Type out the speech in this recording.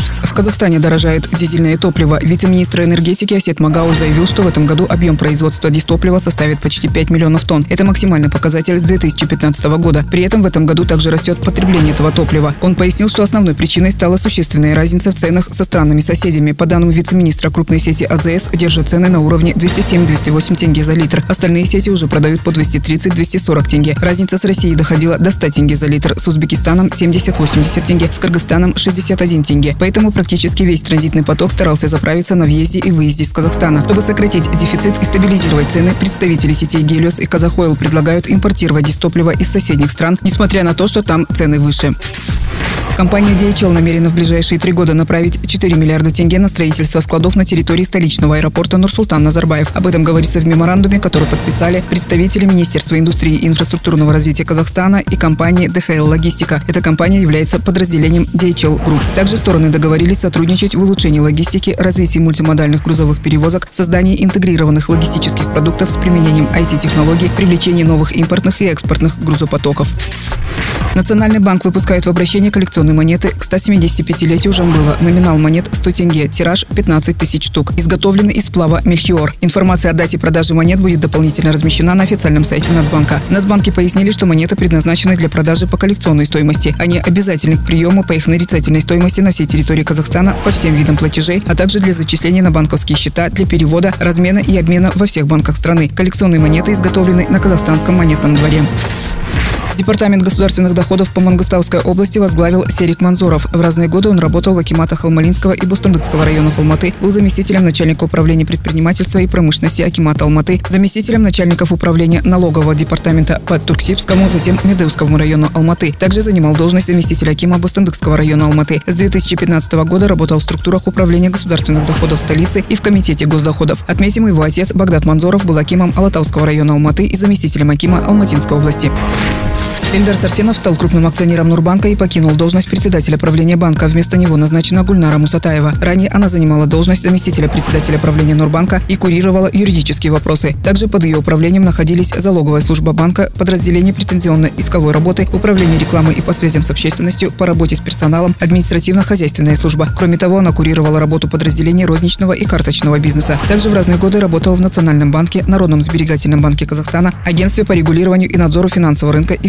В Казахстане дорожает дизельное топливо. Вице-министр энергетики Асет Магау заявил, что в этом году объем производства дистоплива составит почти 5 миллионов тонн. Это максимальный показатель с 2015 года. При этом в этом году также растет потребление этого топлива. Он пояснил, что основной причиной стала существенная разница в ценах со странами-соседями. По данным вице-министра, крупные сети АЗС держат цены на уровне 207-208 тенге за литр. Остальные сети уже продают по 230-240 тенге. Разница с Россией доходила до 100 тенге за литр, с Узбекистаном 70-80 тенге, с Кыргызстаном 61 тенге. Поэтому практически весь транзитный поток старался заправиться на въезде и выезде из Казахстана. Чтобы сократить дефицит и стабилизировать цены, представители сетей «Гелиос» и «Казахойл» предлагают импортировать дистопливо из соседних стран, несмотря на то, что там цены выше. Компания DHL намерена в ближайшие три года направить 4 миллиарда тенге на строительство складов на территории столичного аэропорта Нурсултан Назарбаев. Об этом говорится в меморандуме, который подписали представители Министерства индустрии и инфраструктурного развития Казахстана и компании DHL Логистика. Эта компания является подразделением DHL Group. Также стороны договорились сотрудничать в улучшении логистики, развитии мультимодальных грузовых перевозок, создании интегрированных логистических продуктов с применением IT-технологий, привлечении новых импортных и экспортных грузопотоков. Национальный банк выпускает в обращение коллекционные монеты к 175-летию Жамбыла. Номинал монет 100 тенге, тираж 15 тысяч штук. Изготовлены из сплава Мельхиор. Информация о дате продажи монет будет дополнительно размещена на официальном сайте Нацбанка. Нацбанки пояснили, что монеты предназначены для продажи по коллекционной стоимости. Они обязательны к приему по их нарицательной стоимости на всей территории Казахстана по всем видам платежей, а также для зачисления на банковские счета, для перевода, размена и обмена во всех банках страны. Коллекционные монеты изготовлены на казахстанском монетном дворе. Департамент государственных доходов по Мангостауской области возглавил Серик Манзоров. В разные годы он работал в Акиматах Алмалинского и Бустандыкского районов Алматы, был заместителем начальника управления предпринимательства и промышленности Акимата Алматы, заместителем начальников управления налогового департамента по Турксибскому, затем Медеускому району Алматы. Также занимал должность заместителя Акима Бустандыкского района Алматы. С 2015 года работал в структурах управления государственных доходов столицы и в комитете госдоходов. Отметим, его отец Багдад Манзоров был Акимом Алатауского района Алматы и заместителем Акима Алматинской области. Эльдар Сарсенов стал крупным акционером Нурбанка и покинул должность председателя правления банка. Вместо него назначена Гульнара Мусатаева. Ранее она занимала должность заместителя председателя правления Нурбанка и курировала юридические вопросы. Также под ее управлением находились залоговая служба банка, подразделение претензионно-исковой работы, управление рекламой и по связям с общественностью, по работе с персоналом, административно-хозяйственная служба. Кроме того, она курировала работу подразделений розничного и карточного бизнеса. Также в разные годы работала в Национальном банке, Народном сберегательном банке Казахстана, Агентстве по регулированию и надзору финансового рынка и